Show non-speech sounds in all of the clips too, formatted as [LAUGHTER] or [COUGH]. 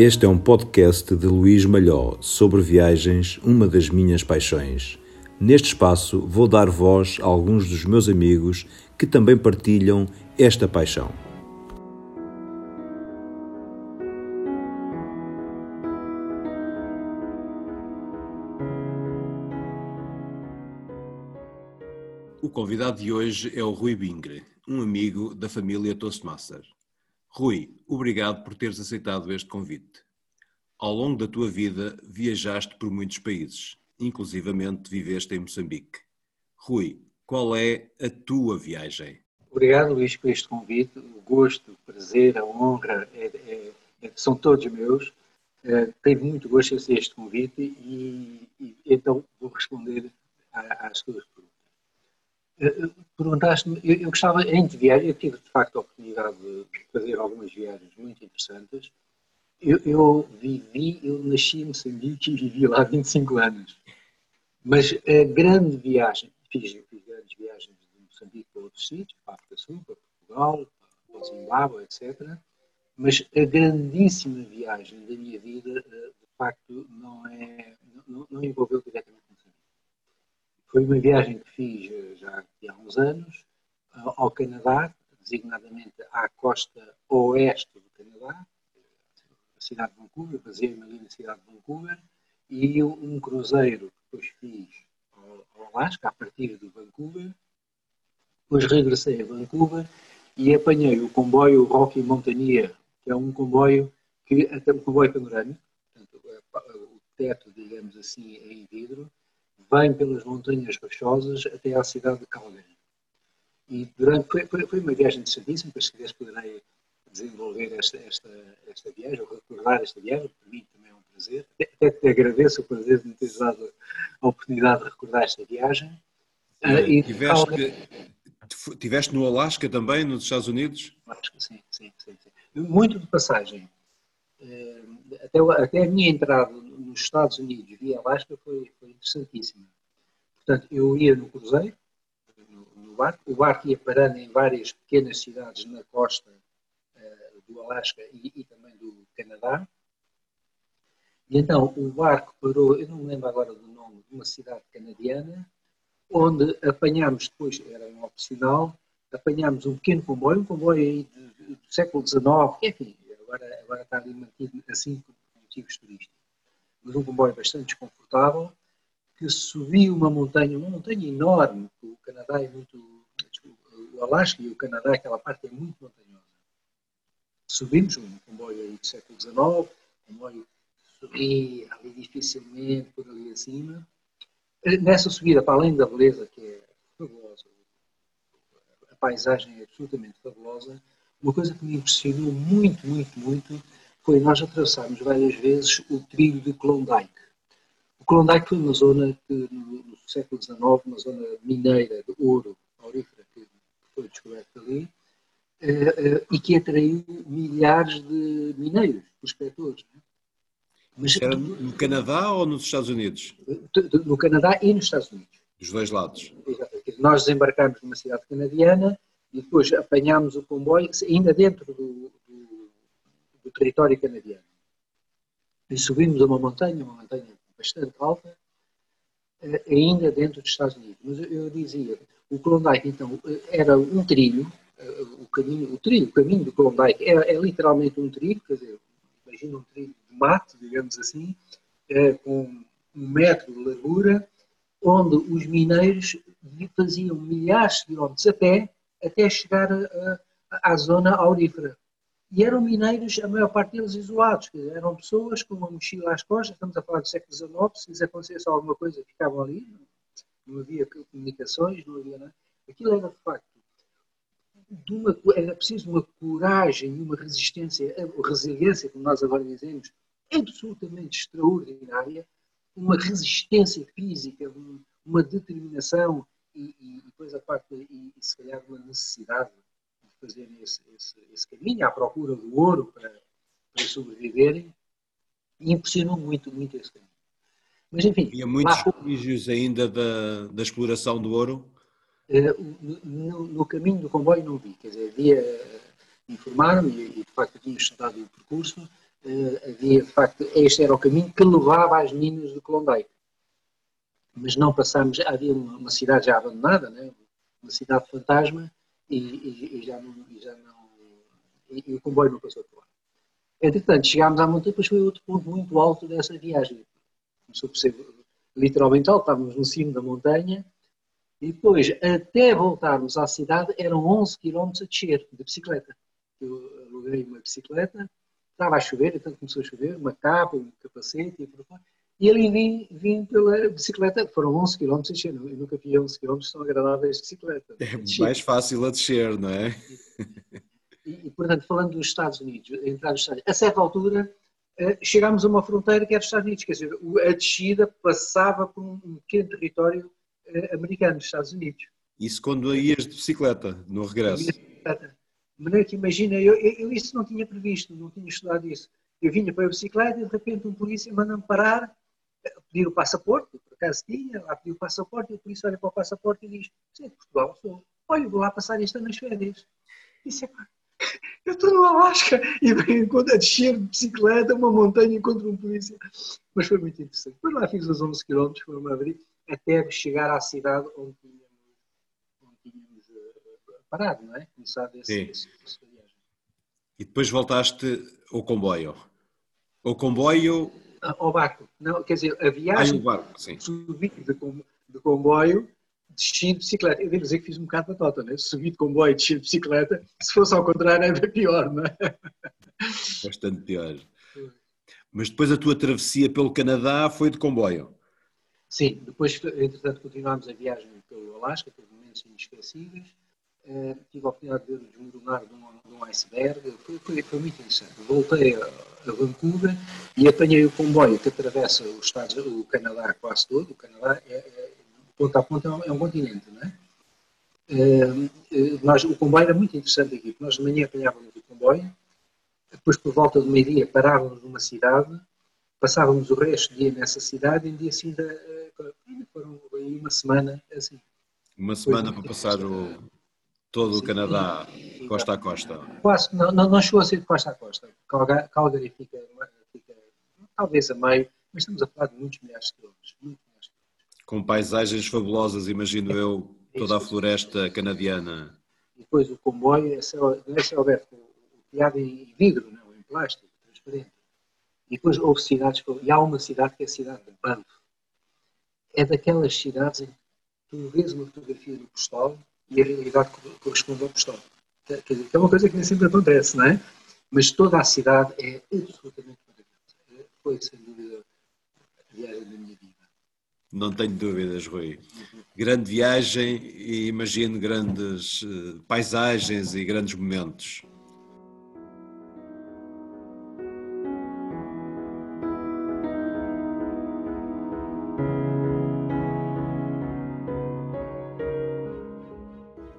Este é um podcast de Luís Malhó sobre viagens, uma das minhas paixões. Neste espaço vou dar voz a alguns dos meus amigos que também partilham esta paixão. O convidado de hoje é o Rui Bingre, um amigo da família Toastmaster. Rui, obrigado por teres aceitado este convite. Ao longo da tua vida viajaste por muitos países, inclusivamente viveste em Moçambique. Rui, qual é a tua viagem? Obrigado, Luís, por este convite. O gosto, o prazer, a honra é, é, é, são todos meus. É, tenho muito gosto em este convite e, e, então vou responder às tuas perguntas. Perguntaste-me, eu, eu, gostava, em viagem, eu tive de facto a oportunidade de fazer algumas viagens muito interessantes. Eu, eu vivi, eu nasci em Moçambique e vivi lá 25 anos. Mas a grande viagem, fiz, fiz grandes viagens de Moçambique para outros sítios, para a África Sul, para Portugal, para o Zimbábue, etc. Mas a grandíssima viagem da minha vida, eh, de facto, não, é, não, não envolveu diretamente foi uma viagem que fiz uns anos ao Canadá, designadamente à costa oeste do Canadá, a cidade de Vancouver, baseei-me ali na cidade de Vancouver, e um cruzeiro que depois fiz ao, Alasca, a partir de Vancouver. Depois regressei a Vancouver e apanhei o comboio Rocky Mountaineer, que é um comboio que até um comboio panorâmico, portanto, o teto, digamos assim, é em vidro, vem pelas montanhas rochosas até à cidade de Calgary. E durante, foi, foi, foi uma viagem interessantíssima, depois se quiseres poderei desenvolver esta, esta, esta viagem, ou recordar esta viagem, para mim também é um prazer. Até te agradeço o prazer de me teres dado a oportunidade de recordar esta viagem. Uh, e tiveste, tiveste no Alasca também, nos Estados Unidos? Alasca, sim, sim, sim, sim. Muito de passagem. Uh, até, até a minha entrada nos Estados Unidos via Alasca foi, foi interessantíssima. Portanto, eu ia no cruzeiro, barco, o barco ia parando em várias pequenas cidades na costa uh, do Alasca e, e, também do Canadá. E então o barco parou, eu não me lembro agora do nome, de uma cidade canadiana, onde apanhámos depois, era um opcional, apanhámos um pequeno comboio, um comboio aí do século XIX, enfim, agora, agora está ali mantido assim por motivos turísticos mas um comboio bastante desconfortável, que subiu uma montanha, uma montanha enorme, o Canadá é muito, o Alasca e o Canadá, aquela parte é muito montanhosa. Subimos um comboio aí do século XIX, comboio subia ali dificilmente, por ali acima. Nessa subida, para além da beleza, que é fabulosa, a paisagem é absolutamente fabulosa, uma coisa que me impressionou muito, muito, muito, foi nós atravessámos várias vezes o trilho de Klondike. O Klondike foi uma zona que, no século XIX, uma zona mineira de ouro, aurífera, que foi descoberta ali, eh, eh, e que atraiu milhares de mineiros, prospectores. Né? Mas, Era no Canadá ou nos Estados Unidos? No Canadá e nos Estados Unidos. Dos dois lados. Nós desembarcámos numa cidade canadiana e depois apanhámos o comboio, ainda dentro do, do território canadiano. E subimos a uma montanha, uma montanha bastante alta, ainda dentro dos Estados Unidos. Mas eu dizia, o Klondike, então, eh, era um trilho, eh, o caminho, o trilho, o caminho do Klondike é, é literalmente um trilho, quer dizer, imagina um trilho de mato, digamos assim, com um metro de largura, onde os mineiros faziam milhares de quilómetros a pé até chegar à zona aurífera. E eram mineiros, a maior parte deles isolados, dizer, eram pessoas com uma mochila às costas, estamos a falar do século XIX, se lhes acontecesse alguma coisa, ficavam ali, não havia comunicações, não havia nada. Aquilo era, de facto, de uma, era preciso uma coragem e uma resistência, resiliência, como nós agora dizemos, absolutamente extraordinária, uma resistência física, uma determinação e, e depois a parte, e, e se calhar uma necessidade fazerem esse, esse, esse, caminho à procura do ouro para, para sobreviverem e impressionou muito, muito esse caminho. Mas enfim. Havia muitos vestígios ainda da, da exploração do ouro? Eh, no, no, caminho do comboio não vi, quer dizer, havia, informaram-me e de facto tinha estudado o percurso, uh, havia, de facto, este era o caminho que levava às minas de Klondike. Mas não passámos, havia uma, uma cidade já abandonada, né? uma cidade fantasma, e, e, e já não, e, já não e, o comboio não passou por lá. Entretanto, chegámos à montanha, depois foi outro ponto muito alto dessa viagem. Começou por ser literalmente alto, estávamos no cimo da montanha, e depois, até voltarmos à cidade, eram 11 km a descer de bicicleta. Eu aluguei uma bicicleta, estava a chover, então começou a chover, uma capa, um capacete e por. E ali vim, vim pela bicicleta, foram 11 km a descer, eu nunca vi 11 km tão agradáveis de bicicleta. É mais fácil a descer, não é? E, e, portanto, falando dos Estados Unidos, entrar nos Estados Unidos, a certa altura eh, chegámos a uma fronteira que era os Estados Unidos, quer dizer, a descida passava por um pequeno território eh, americano, dos Estados Unidos. Isso quando ias de bicicleta, no regresso? De bicicleta. Maneira que imagina, eu, eu, isso não tinha previsto, não tinha estudado isso. Eu vinha para a bicicleta e de repente um polícia manda-me parar, pedir o passaporte, por acaso tinha, lá pediu o passaporte, e o polícia olha para o passaporte e diz, você é de Portugal, sou. Olha, vou lá passar este ano nas férias. Disse, é eu estou no Alasca e venho a descer de bicicleta uma montanha e encontro um polícia. Mas foi muito interessante. Depois lá fiz os 11 km, foram-me abrir até chegar à cidade onde tínhamos, onde tínhamos uh, parado, não é? Começado esse, esse, esse viagem. E depois voltaste ao comboio? Ao comboio? Ah, ao barco. Não, quer dizer, a viagem. Ah, barco. Subi de, de comboio, desci de bicicleta. Eu devo dizer que fiz um bocado de tota, né? Subi de comboio, desci de bicicleta. Se fosse ao contrário, era pior, não é? [LAUGHS] Bastante pior. Mas depois a tua travessia pelo Canadá foi de comboio? Sim, depois, entretanto, continuámos a viagem pelo Alasca, por momentos inesquecíveis. Uh, tive a oportunidade de ver o desmoronar de um, de um iceberg, foi, foi, foi, muito interessante. Voltei a, a, Vancouver e apanhei o comboio que atravessa os Estados, o Canadá quase todo. O Canadá, é, é, ponta a ponta, é um, é um continente, não é? Uh, nós, o comboio era muito interessante aqui, porque nós de manhã apanhávamos o comboio, depois por volta do meio-dia parávamos numa cidade, passávamos o resto do dia nessa cidade e no dia seguinte foram aí uma semana assim. Uma semana para passar o, todo o Canadá, costa a costa. Quase, não, não, não chegou a ser de costa a costa. Calgary, fica, fica, talvez a meio, mas estamos a falar de muitos milhares de quilómetros. Com paisagens fabulosas, imagino eu, toda a floresta canadiana. E depois o comboio, é, é Alberto, o piado em vidro, não, em plástico, transparente. E depois houve cidades, e há uma cidade que é a cidade de Banff, é daquelas cidades em que tu vês uma fotografia no postal e a realidade corresponde ao postal. Quer dizer, é uma coisa que nem sempre acontece, não é? Mas toda a cidade é absolutamente maravilhosa. Foi, sem dúvida, a viagem da minha vida. Não tenho dúvidas, Rui. Grande viagem e imagino grandes eh, paisagens e grandes momentos.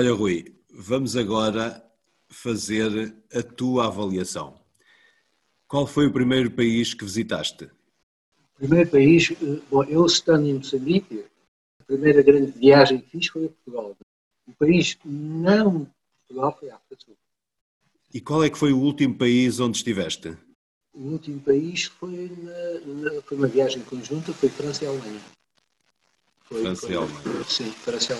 Olha, Rui, vamos agora fazer a tua avaliação. Qual foi o primeiro país que visitaste? O primeiro país, eh, bom, eu estando em Moçambique, a primeira grande viagem que fiz foi a Portugal. O país não Portugal foi a África do Sul. E qual é que foi o último país onde estiveste? O último país foi, na, na, foi uma viagem conjunta, foi França e Alemanha. Foi, Franciel. Foi, sim, Franciel.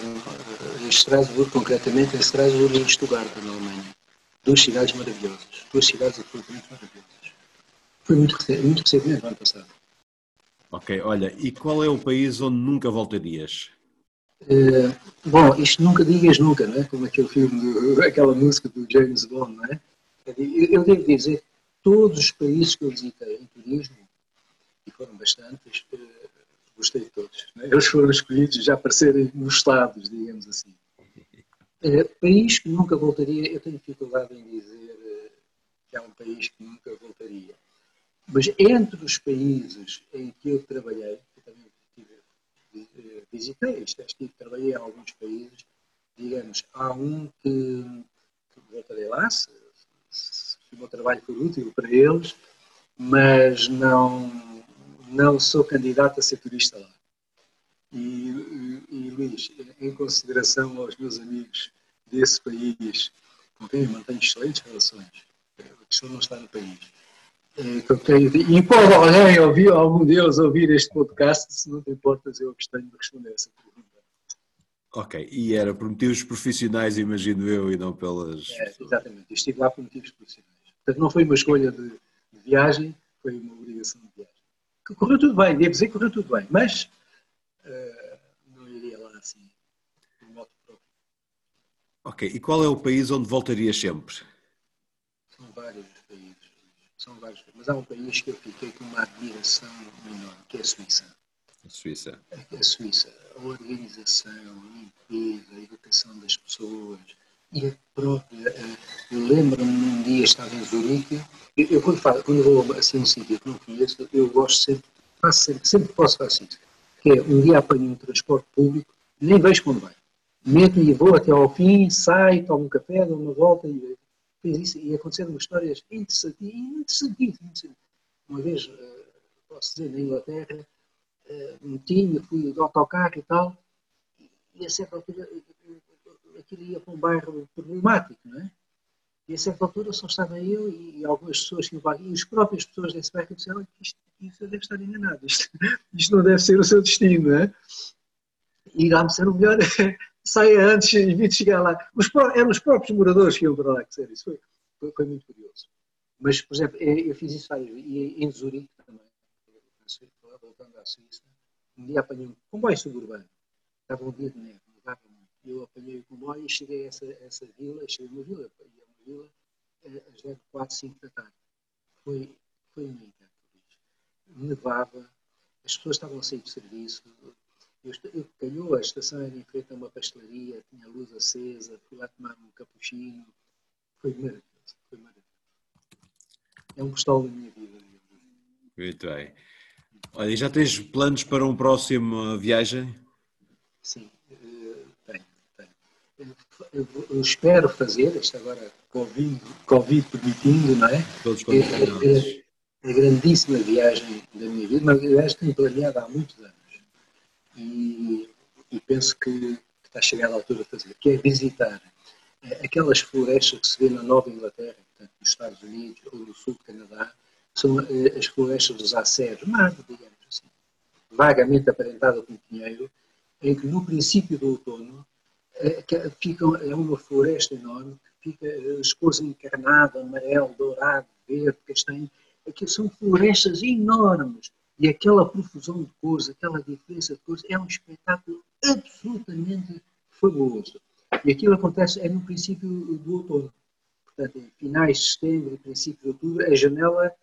Em Estrasburgo, concretamente, em Estrasburgo e em Stuttgart, na Alemanha. Duas cidades maravilhosas. Duas cidades absolutamente maravilhosas. Foi muito, muito recentemente, ano passado. Ok, olha, e qual é o país onde nunca voltarias? Uh, bom, isto nunca digas nunca, não é? Como aquele filme, [LAUGHS] aquela música do James Bond, não é? Eu devo dizer, todos os países que eu visitei em turismo, e foram bastantes, uh, gostei de todos. Eles foram escolhidos já para serem mostrados, digamos assim. É, país que nunca voltaria, eu tenho dificuldade em dizer eh, que há um país que nunca voltaria. Mas entre os países em que eu trabalhei, eu também tive, eh, visitei, estive, trabalhei em alguns países, digamos, há um que, que voltarei lá, se, se, se o meu trabalho for útil para eles, mas não não sou candidato a ser turista lá. E, e, Luís, em consideração aos meus amigos desse país, com quem eu mantenho excelentes relações, a questão não está no país, E pode alguém ouvir, algum deles ouvir este podcast, se não te importas, eu gostaria de responder essa pergunta. Ok, e era por motivos profissionais, imagino eu, e não pelas. É, exatamente, eu estive lá por motivos profissionais. Portanto, não foi uma escolha de, de viagem, foi uma obrigação de viagem. Que correu tudo bem, devo dizer que correu tudo bem, mas uh, não iria lá assim, por moto próprio. Ok, e qual é o país onde voltaria sempre? São vários países, são vários, mas há um país que eu fiquei com uma admiração enorme, que é a Suíça. A Suíça. A Suíça, a organização, a limpeza, a educação das pessoas e própria. Eh, eu lembro-me um dia estava em Zurique, eu, eu quando, falo, quando vou assim um sítio que não conheço, eu gosto sempre, faço sempre, sempre que posso faço isso. Que é um dia apanho um transporte público, nem vejo quando vai. Meto e vou até ao fim, saio, tomo um café, dou uma volta e fiz isso. E aconteceram umas interessantíssimas. Uma vez, eh, posso dizer, na Inglaterra, meti-me, fui de autocarro e tal, e a certa altura aquilo ia para um bairro problemático, não é? E a certa altura só estava eu e, algumas pessoas que e as próprias pessoas desse bairro disseram que isto, isto deve estar enganado, isto, [LAUGHS] isto não deve ser o seu destino, não é? E lá me disseram, melhor [LAUGHS] saia antes e evite chegar lá. Os, eram os próprios moradores que iam para lá, que sério, isso foi, foi, foi, muito curioso. Mas, por exemplo, eu fiz isso vezes, e em Zurique também, voltando à Suíça, um dia apanhei um comboio suburbano. Estava um dia de neve. Eu apanhei o comboio e cheguei a essa, essa vila, cheguei a uma vila, ia a uma vila eh, às 10, 4, 5 da tarde. Foi, foi um encanto. Nevava, as pessoas estavam a sair de serviço. Eu, eu calhou, a estação era em frente a uma pastelaria, tinha luz acesa, fui lá tomar um cappuccino. Foi maravilhoso, foi maravilhoso. É um postal da minha vida. Muito bem. Olha, já tens planos para uma próxima viagem? Sim. Eu, eu, espero fazer, isto agora Covid, COVID permitindo, não é? Todos é, é, é a grandíssima viagem da minha vida, uma viagem que tenho planeada há muitos anos. E, e penso que, que está chegada a altura de fazer, que é visitar eh, aquelas florestas que se vê na Nova Inglaterra, portanto, nos Estados Unidos ou no sul do Canadá, são eh, as florestas dos aceros, mas, digamos assim, vagamente aparentada com pinheiro, em que no princípio do outono é, fica, é uma floresta enorme que fica as cores encarnado, amarelo, dourado, verde, castanho, aqui são florestas enormes e aquela profusão de cores, aquela diferença de cores é um espetáculo absolutamente fabuloso. E aquilo acontece é no princípio do outono. Portanto, em finais de setembro e princípio de outubro, a janela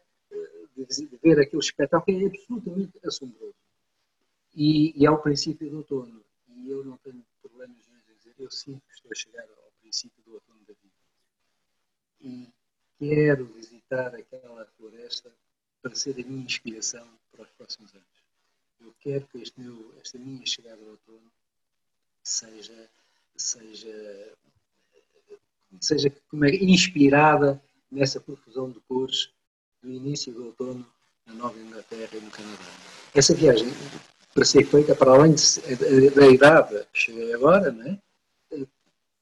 de ver aquele espetáculo é absolutamente assombroso. E, e ao princípio do outono, e eu não tenho eu sinto que estou a chegar ao princípio do outono da vida. E quero visitar aquela floresta para ser a minha inspiração para os próximos anos. Eu quero que meu, esta minha chegada ao outono seja, seja, seja é, inspirada nessa profusão de cores do início do outono na Nova Inglaterra e no Canadá. Essa viagem, para ser feita, para além da idade que cheguei agora, né,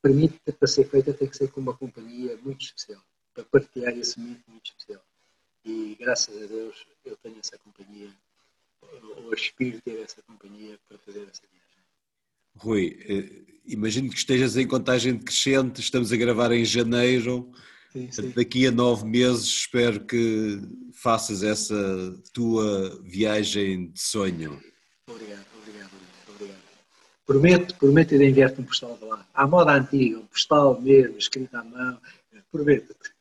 permite, para ser feita, tem que ser com uma companhia muito especial, para partilhar esse momento muito especial. E graças a Deus eu tenho essa companhia, ou aspiro ter essa companhia para fazer essa viagem. Rui, eh, imagino que estejas em contagem decrescente, estamos a gravar em janeiro, Sim, sim. Daqui a nove meses espero que faças essa tua viagem de sonho. Obrigado. Prometo, prometo ir enviar-te um postal de lá. À moda antiga, um postal mesmo, escrito à mão. Prometo-te.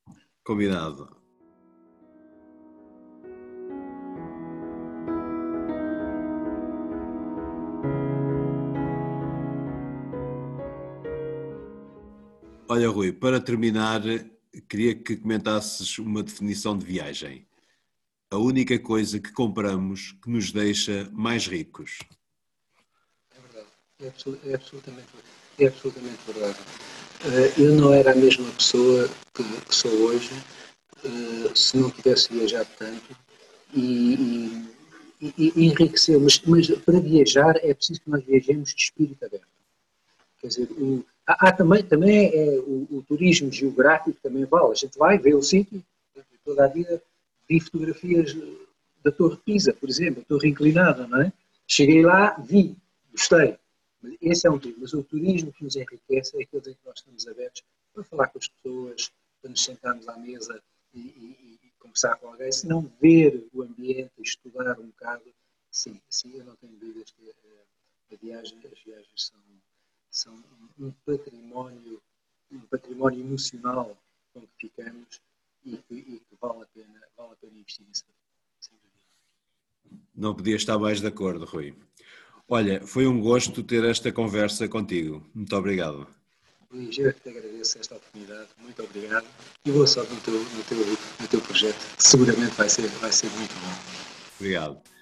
Combinado. Olha, Rui, para terminar, queria que comentasses uma definição de viagem. A única coisa que compramos que nos deixa mais ricos. É. É, é absolutamente, é absolutamente verdade. Eh, eu não era a mesma pessoa que, que sou hoje eh, se não tivesse viajado tanto e, e, e enriqueceu. Mas, mas, para viajar é preciso que nós viajemos de espírito aberto. Quer dizer, o, Há, há também, também é, o, o, turismo geográfico também vale. A gente vai, vê o sítio, toda a vida vi fotografias da Torre Pisa, por exemplo, a Torre Inclinada, não é? Cheguei lá, vi, gostei. Esse é um turismo. Mas o turismo que nos enriquece é aquele em que nós estamos abertos para falar com as pessoas, para nos sentarmos à mesa e, e, e conversar com alguém, se não ver o ambiente, estudar um bocado. Sim, sim, eu não tenho dúvidas que a, a viagem, as viagens são, são um património, um património emocional com que ficamos e que, e que vale, a pena, vale a pena investir nisso. Não podia estar mais de acordo, Rui. Olha, foi um gosto ter esta conversa contigo. Muito obrigado. Luís, eu te agradeço esta oportunidade. Muito obrigado. E boa sorte no teu, no teu, no teu projeto. Seguramente vai ser, vai ser muito bom. Obrigado.